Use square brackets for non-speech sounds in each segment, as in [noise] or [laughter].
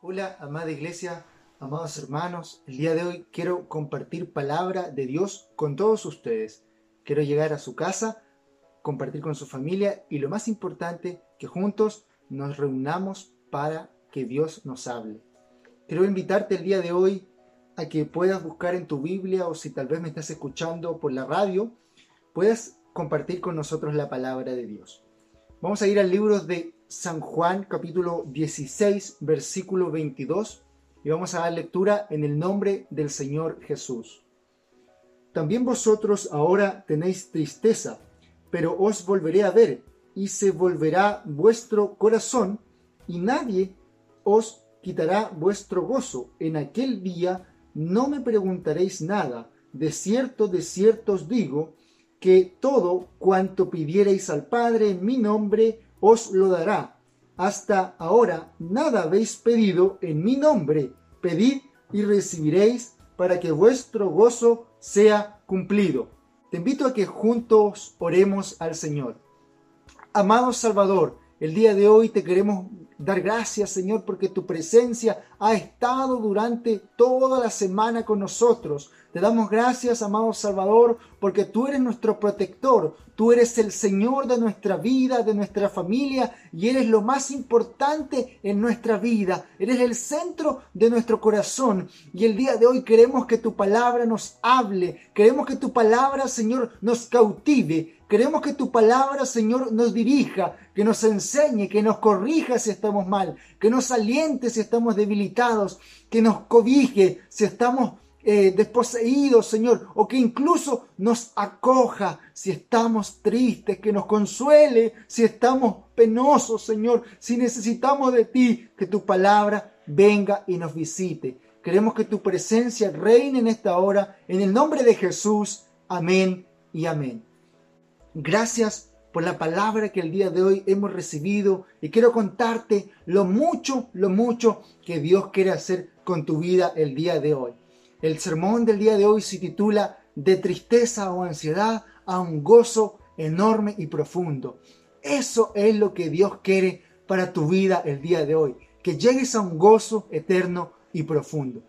Hola, amada iglesia, amados hermanos. El día de hoy quiero compartir palabra de Dios con todos ustedes. Quiero llegar a su casa, compartir con su familia y lo más importante, que juntos nos reunamos para que Dios nos hable. Quiero invitarte el día de hoy a que puedas buscar en tu Biblia o si tal vez me estás escuchando por la radio, puedas compartir con nosotros la palabra de Dios. Vamos a ir al libro de San Juan capítulo 16 versículo 22 y vamos a dar lectura en el nombre del Señor Jesús. También vosotros ahora tenéis tristeza, pero os volveré a ver y se volverá vuestro corazón y nadie os quitará vuestro gozo. En aquel día no me preguntaréis nada. De cierto, de cierto os digo que todo cuanto pidiereis al Padre en mi nombre, os lo dará. Hasta ahora nada habéis pedido en mi nombre. Pedid y recibiréis para que vuestro gozo sea cumplido. Te invito a que juntos oremos al Señor. Amado Salvador, el día de hoy te queremos dar gracias, Señor, porque tu presencia ha estado durante toda la semana con nosotros. Te damos gracias, amado Salvador, porque tú eres nuestro protector, tú eres el Señor de nuestra vida, de nuestra familia, y eres lo más importante en nuestra vida. Eres el centro de nuestro corazón. Y el día de hoy queremos que tu palabra nos hable, queremos que tu palabra, Señor, nos cautive. Queremos que tu palabra, Señor, nos dirija, que nos enseñe, que nos corrija si estamos mal, que nos aliente si estamos debilitados, que nos cobije si estamos eh, desposeídos, Señor, o que incluso nos acoja si estamos tristes, que nos consuele si estamos penosos, Señor, si necesitamos de ti, que tu palabra venga y nos visite. Queremos que tu presencia reine en esta hora, en el nombre de Jesús. Amén y amén. Gracias por la palabra que el día de hoy hemos recibido y quiero contarte lo mucho, lo mucho que Dios quiere hacer con tu vida el día de hoy. El sermón del día de hoy se titula De tristeza o ansiedad a un gozo enorme y profundo. Eso es lo que Dios quiere para tu vida el día de hoy, que llegues a un gozo eterno y profundo.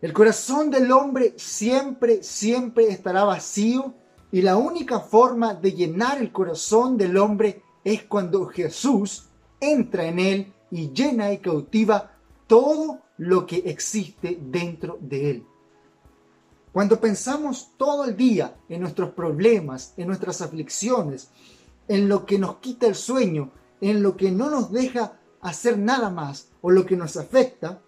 El corazón del hombre siempre, siempre estará vacío y la única forma de llenar el corazón del hombre es cuando Jesús entra en él y llena y cautiva todo lo que existe dentro de él. Cuando pensamos todo el día en nuestros problemas, en nuestras aflicciones, en lo que nos quita el sueño, en lo que no nos deja hacer nada más o lo que nos afecta,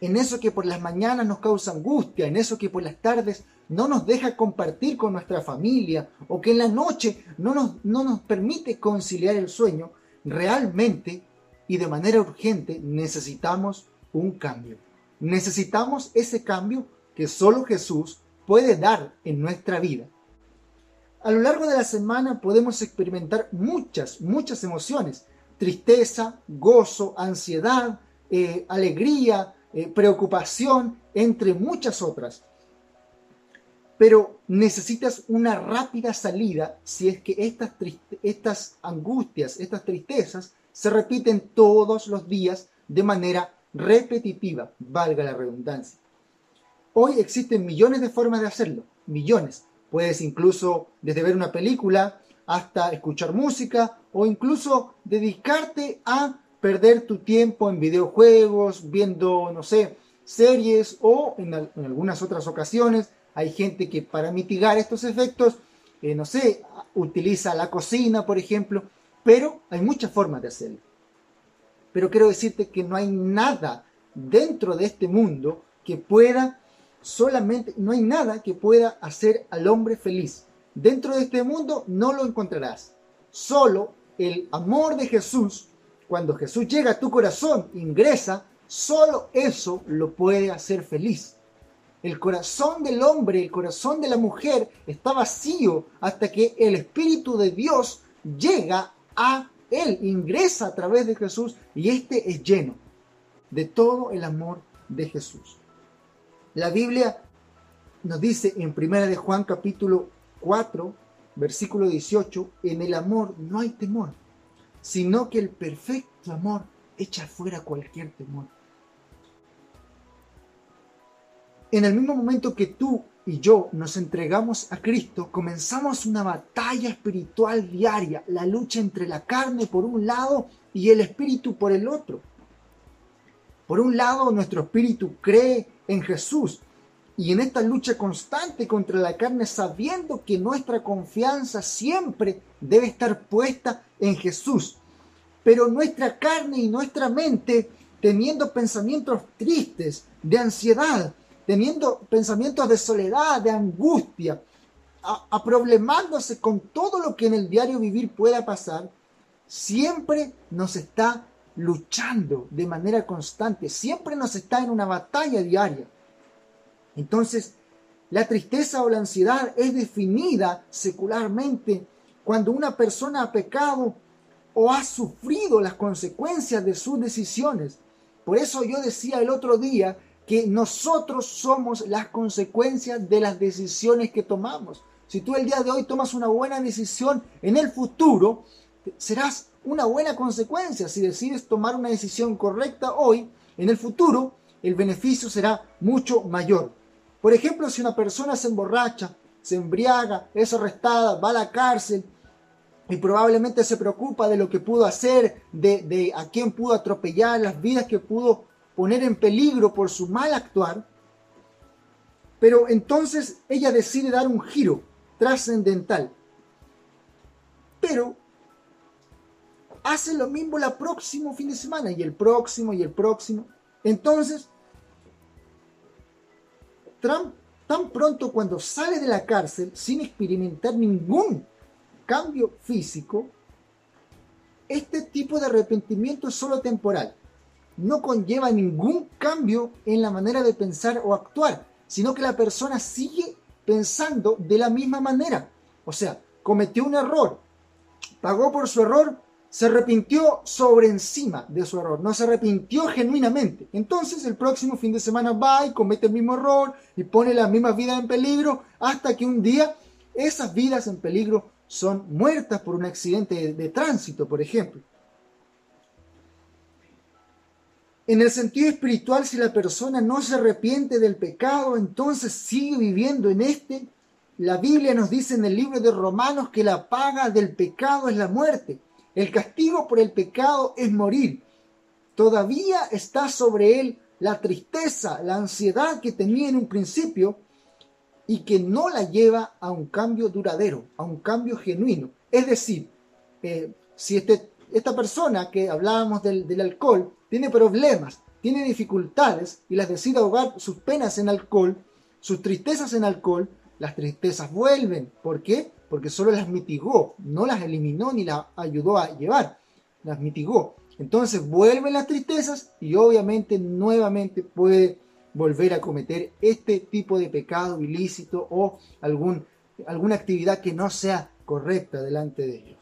en eso que por las mañanas nos causa angustia, en eso que por las tardes no nos deja compartir con nuestra familia o que en la noche no nos, no nos permite conciliar el sueño, realmente y de manera urgente necesitamos un cambio. Necesitamos ese cambio que solo Jesús puede dar en nuestra vida. A lo largo de la semana podemos experimentar muchas, muchas emociones. Tristeza, gozo, ansiedad, eh, alegría, eh, preocupación, entre muchas otras. Pero necesitas una rápida salida si es que estas, estas angustias, estas tristezas se repiten todos los días de manera repetitiva, valga la redundancia. Hoy existen millones de formas de hacerlo, millones. Puedes incluso desde ver una película hasta escuchar música o incluso dedicarte a perder tu tiempo en videojuegos, viendo, no sé, series o en, algunas otras ocasiones hay gente que para mitigar estos efectos, eh, no sé, utiliza la cocina, por ejemplo, pero hay muchas formas de hacerlo. Pero quiero decirte que no hay nada dentro de este mundo que pueda solamente, no hay nada que pueda hacer al hombre feliz. Dentro de este mundo no lo encontrarás. Solo el amor de Jesús cuando Jesús llega a tu corazón, ingresa, solo eso lo puede hacer feliz. El corazón del hombre, el corazón de la mujer está vacío hasta que el Espíritu de Dios llega a él, ingresa a través de Jesús y este es lleno de todo el amor de Jesús. La Biblia nos dice en 1 de Juan capítulo 4, versículo 18, en el amor no hay temor, sino que el perfecto amor echa fuera cualquier temor. En el mismo momento que tú y yo nos entregamos a Cristo, comenzamos una batalla espiritual diaria, la lucha entre la carne por un lado y el espíritu por el otro. Por un lado, nuestro espíritu cree en Jesús y en esta lucha constante contra la carne, sabiendo que nuestra confianza siempre debe estar puesta en Jesús. Pero nuestra carne y nuestra mente, teniendo pensamientos tristes, de ansiedad, teniendo pensamientos de soledad, de angustia, aproblemándose con todo lo que en el diario vivir pueda pasar, siempre nos está luchando de manera constante, siempre nos está en una batalla diaria. Entonces, la tristeza o la ansiedad es definida secularmente cuando una persona ha pecado o ha sufrido las consecuencias de sus decisiones. Por eso yo decía el otro día que nosotros somos las consecuencias de las decisiones que tomamos. Si tú el día de hoy tomas una buena decisión, en el futuro serás una buena consecuencia. Si decides tomar una decisión correcta hoy, en el futuro el beneficio será mucho mayor. Por ejemplo, si una persona se emborracha, se embriaga, es arrestada, va a la cárcel y probablemente se preocupa de lo que pudo hacer, de, de a quién pudo atropellar, las vidas que pudo poner en peligro por su mal actuar, pero entonces ella decide dar un giro trascendental. Pero hace lo mismo el próximo fin de semana y el próximo y el próximo. Entonces, Trump tan pronto cuando sale de la cárcel sin experimentar ningún cambio físico, este tipo de arrepentimiento es solo temporal no conlleva ningún cambio en la manera de pensar o actuar, sino que la persona sigue pensando de la misma manera. O sea, cometió un error, pagó por su error, se arrepintió sobre encima de su error, no se arrepintió genuinamente. Entonces el próximo fin de semana va y comete el mismo error y pone las mismas vidas en peligro hasta que un día esas vidas en peligro son muertas por un accidente de, de tránsito, por ejemplo. En el sentido espiritual, si la persona no se arrepiente del pecado, entonces sigue viviendo en este. La Biblia nos dice en el libro de Romanos que la paga del pecado es la muerte. El castigo por el pecado es morir. Todavía está sobre él la tristeza, la ansiedad que tenía en un principio y que no la lleva a un cambio duradero, a un cambio genuino. Es decir, eh, si este, esta persona que hablábamos del, del alcohol tiene problemas, tiene dificultades y las decide ahogar sus penas en alcohol, sus tristezas en alcohol, las tristezas vuelven. ¿Por qué? Porque solo las mitigó, no las eliminó ni las ayudó a llevar, las mitigó. Entonces vuelven las tristezas y obviamente nuevamente puede volver a cometer este tipo de pecado ilícito o algún, alguna actividad que no sea correcta delante de ellos.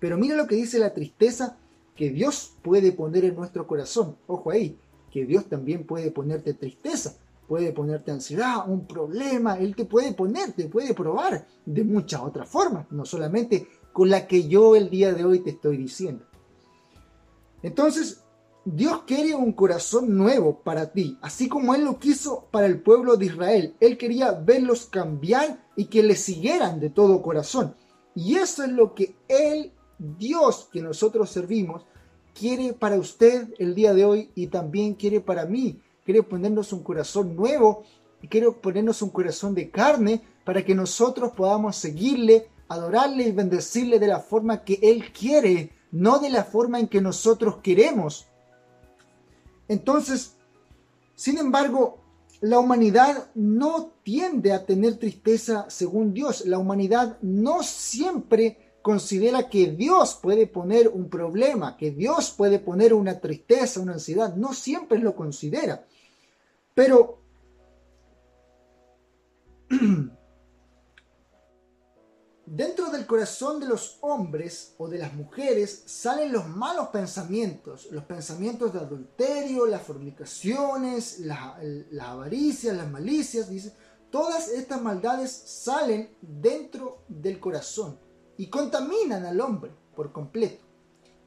Pero mira lo que dice la tristeza que Dios puede poner en nuestro corazón. Ojo ahí, que Dios también puede ponerte tristeza, puede ponerte ansiedad, un problema, Él te puede poner, te puede probar de muchas otras formas, no solamente con la que yo el día de hoy te estoy diciendo. Entonces, Dios quiere un corazón nuevo para ti, así como Él lo quiso para el pueblo de Israel. Él quería verlos cambiar y que le siguieran de todo corazón. Y eso es lo que Él Dios que nosotros servimos quiere para usted el día de hoy y también quiere para mí. Quiere ponernos un corazón nuevo y quiere ponernos un corazón de carne para que nosotros podamos seguirle, adorarle y bendecirle de la forma que Él quiere, no de la forma en que nosotros queremos. Entonces, sin embargo, la humanidad no tiende a tener tristeza según Dios. La humanidad no siempre considera que Dios puede poner un problema, que Dios puede poner una tristeza, una ansiedad. No siempre lo considera. Pero [clears throat] dentro del corazón de los hombres o de las mujeres salen los malos pensamientos, los pensamientos de adulterio, las fornicaciones, las avaricias, las malicias, dice, todas estas maldades salen dentro del corazón y contaminan al hombre por completo.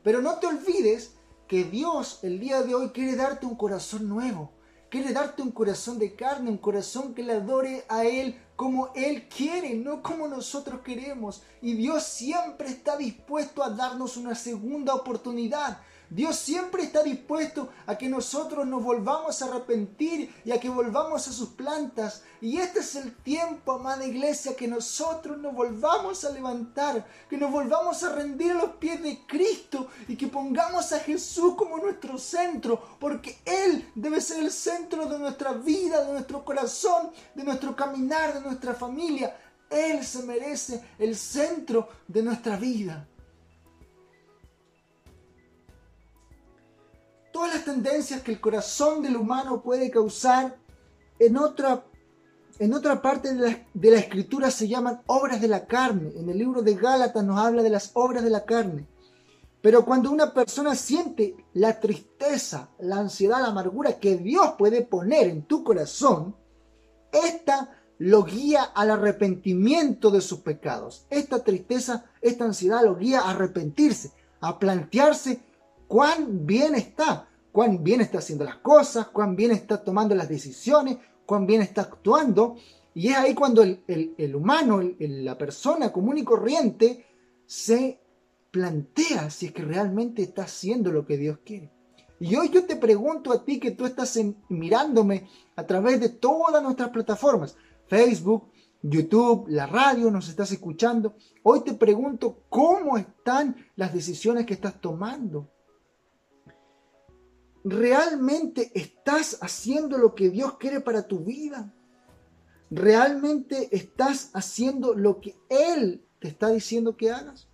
Pero no te olvides que Dios el día de hoy quiere darte un corazón nuevo. Quiere darte un corazón de carne, un corazón que le adore a Él como Él quiere, no como nosotros queremos. Y Dios siempre está dispuesto a darnos una segunda oportunidad. Dios siempre está dispuesto a que nosotros nos volvamos a arrepentir y a que volvamos a sus plantas. Y este es el tiempo, amada iglesia, que nosotros nos volvamos a levantar, que nos volvamos a rendir a los pies de Cristo y que pongamos a Jesús como nuestro centro, porque Él debe ser el centro de nuestra vida, de nuestro corazón, de nuestro caminar, de nuestra familia. Él se merece el centro de nuestra vida. Todas las tendencias que el corazón del humano puede causar en otra, en otra parte de la, de la escritura se llaman obras de la carne. En el libro de Gálatas nos habla de las obras de la carne. Pero cuando una persona siente la tristeza, la ansiedad, la amargura que Dios puede poner en tu corazón, esta lo guía al arrepentimiento de sus pecados. Esta tristeza, esta ansiedad lo guía a arrepentirse, a plantearse cuán bien está, cuán bien está haciendo las cosas, cuán bien está tomando las decisiones, cuán bien está actuando. Y es ahí cuando el, humano, la persona común y corriente, se plantea si es que realmente está haciendo lo que Dios quiere. Y hoy yo te pregunto a ti que tú estás mirándome a través de todas nuestras plataformas, Facebook, YouTube, la radio, nos estás escuchando. Hoy te pregunto cómo están las decisiones que estás tomando. ¿Realmente estás haciendo lo que Dios quiere para tu vida? ¿Realmente estás haciendo lo que Él te está diciendo que hagas?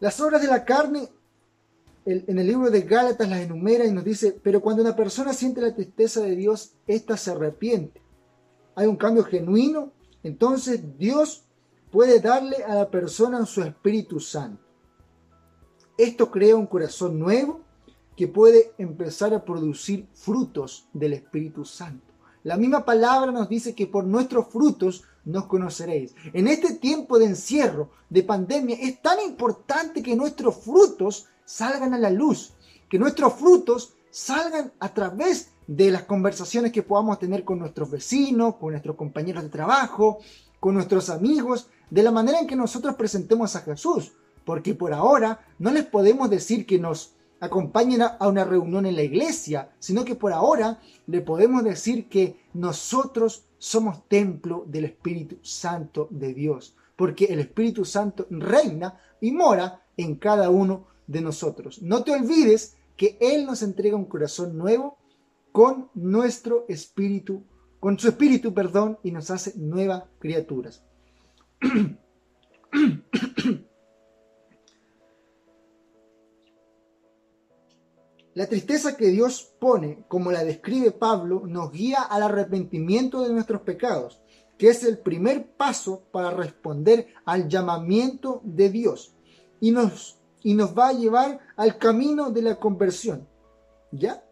Las obras de la carne, en el libro de Gálatas las enumera y nos dice, pero cuando una persona siente la tristeza de Dios, ésta se arrepiente. Hay un cambio genuino, entonces Dios puede darle a la persona su Espíritu Santo. Esto crea un corazón nuevo que puede empezar a producir frutos del Espíritu Santo. La misma palabra nos dice que por nuestros frutos nos conoceréis. En este tiempo de encierro, de pandemia, es tan importante que nuestros frutos salgan a la luz, que nuestros frutos salgan a través de las conversaciones que podamos tener con nuestros vecinos, con nuestros compañeros de trabajo, con nuestros amigos, de la manera en que nosotros presentemos a Jesús. Porque por ahora no les podemos decir que nos acompañen a una reunión en la iglesia, sino que por ahora le podemos decir que nosotros somos templo del Espíritu Santo de Dios, porque el Espíritu Santo reina y mora en cada uno de nosotros. No te olvides que Él nos entrega un corazón nuevo con nuestro espíritu, con su espíritu, perdón, y nos hace nuevas criaturas. [clears throat] [coughs] La tristeza que Dios pone, como la describe Pablo, nos guía al arrepentimiento de nuestros pecados, que es el primer paso para responder al llamamiento de Dios y nos, y nos va a llevar al camino de la conversión. ¿Ya?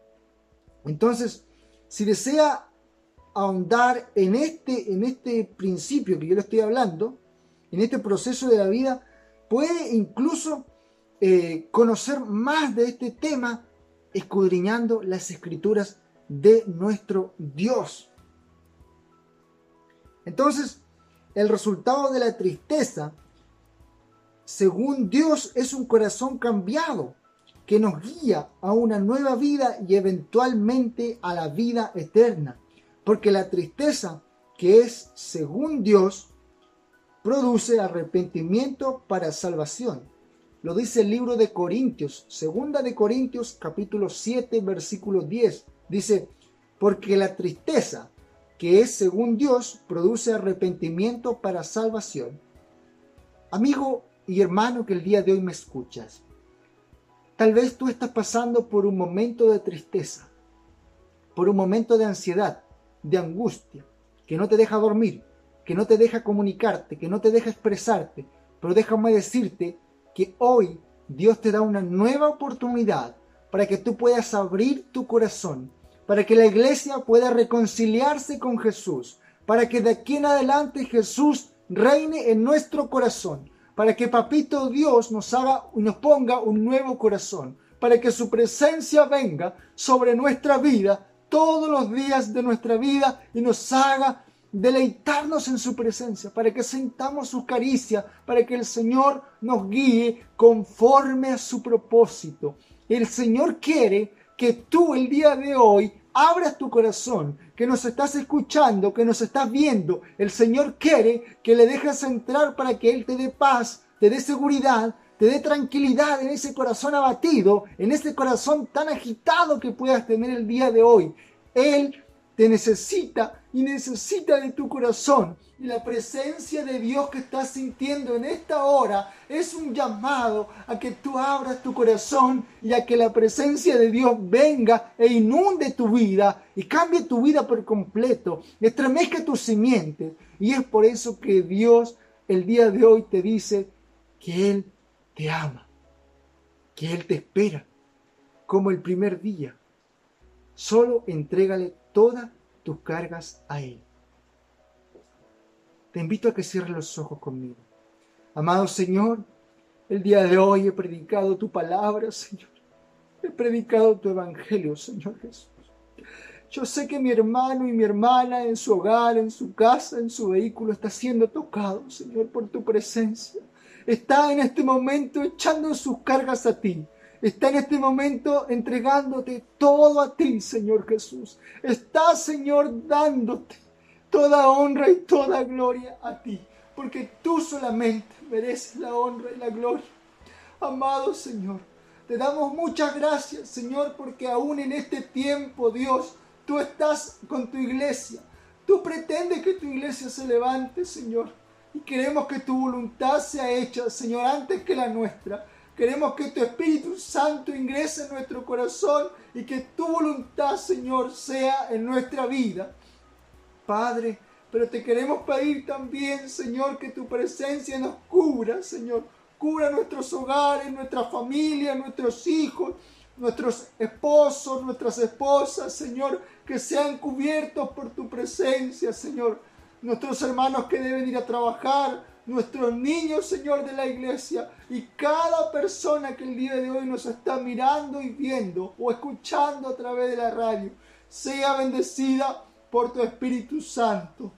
Entonces, si desea ahondar en este, en este principio que yo le estoy hablando, en este proceso de la vida, puede incluso eh, conocer más de este tema escudriñando las escrituras de nuestro Dios. Entonces, el resultado de la tristeza, según Dios, es un corazón cambiado que nos guía a una nueva vida y eventualmente a la vida eterna. Porque la tristeza, que es según Dios, produce arrepentimiento para salvación lo dice el libro de Corintios, segunda de Corintios capítulo 7 versículo 10. Dice, porque la tristeza, que es según Dios, produce arrepentimiento para salvación. Amigo y hermano que el día de hoy me escuchas, tal vez tú estás pasando por un momento de tristeza, por un momento de ansiedad, de angustia, que no te deja dormir, que no te deja comunicarte, que no te deja expresarte, pero déjame decirte que hoy Dios te da una nueva oportunidad para que tú puedas abrir tu corazón, para que la iglesia pueda reconciliarse con Jesús, para que de aquí en adelante Jesús reine en nuestro corazón, para que Papito Dios nos haga nos ponga un nuevo corazón, para que su presencia venga sobre nuestra vida todos los días de nuestra vida y nos haga deleitarnos en su presencia, para que sintamos su caricia, para que el Señor nos guíe conforme a su propósito. El Señor quiere que tú el día de hoy abras tu corazón, que nos estás escuchando, que nos estás viendo. El Señor quiere que le dejes entrar para que Él te dé paz, te dé seguridad, te dé tranquilidad en ese corazón abatido, en ese corazón tan agitado que puedas tener el día de hoy. Él te necesita y necesita de tu corazón. Y la presencia de Dios que estás sintiendo en esta hora es un llamado a que tú abras tu corazón y a que la presencia de Dios venga e inunde tu vida y cambie tu vida por completo, estremezca tus simientes. Y es por eso que Dios el día de hoy te dice que Él te ama, que Él te espera, como el primer día. Solo entrégale todas tus cargas a Él. Te invito a que cierres los ojos conmigo. Amado Señor, el día de hoy he predicado tu palabra, Señor. He predicado tu evangelio, Señor Jesús. Yo sé que mi hermano y mi hermana en su hogar, en su casa, en su vehículo está siendo tocado, Señor, por tu presencia. Está en este momento echando sus cargas a ti está en este momento entregándote todo a ti, Señor Jesús. Está, Señor, dándote toda honra y toda gloria a ti, porque tú solamente mereces la honra y la gloria. Amado Señor, te damos muchas gracias, Señor, porque aún en este tiempo, Dios, tú estás con tu iglesia. Tú pretendes que tu iglesia se levante, Señor. Y queremos que tu voluntad sea hecha, Señor, antes que la nuestra. Queremos que tu Espíritu Santo ingrese en nuestro corazón y que tu voluntad, Señor, sea en nuestra vida. Padre, pero te queremos pedir también, Señor, que tu presencia nos cubra, Señor. Cubra nuestros hogares, nuestra familia, nuestros hijos, nuestros esposos, nuestras esposas, Señor, que sean cubiertos por tu presencia, Señor. Nuestros hermanos que deben ir a trabajar, nuestros niños, Señor, de la iglesia y cada persona que el día de hoy nos está mirando y viendo o escuchando a través de la radio, sea bendecida por tu Espíritu Santo.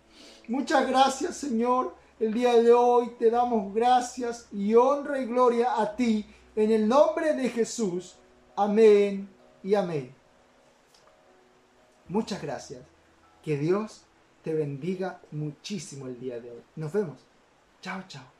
Muchas gracias, Señor. El día de hoy te damos gracias y honra y gloria a ti en el nombre de Jesús. Amén y amén. Muchas gracias. Que Dios te bendiga muchísimo el día de hoy. Nos vemos. Chao, chao.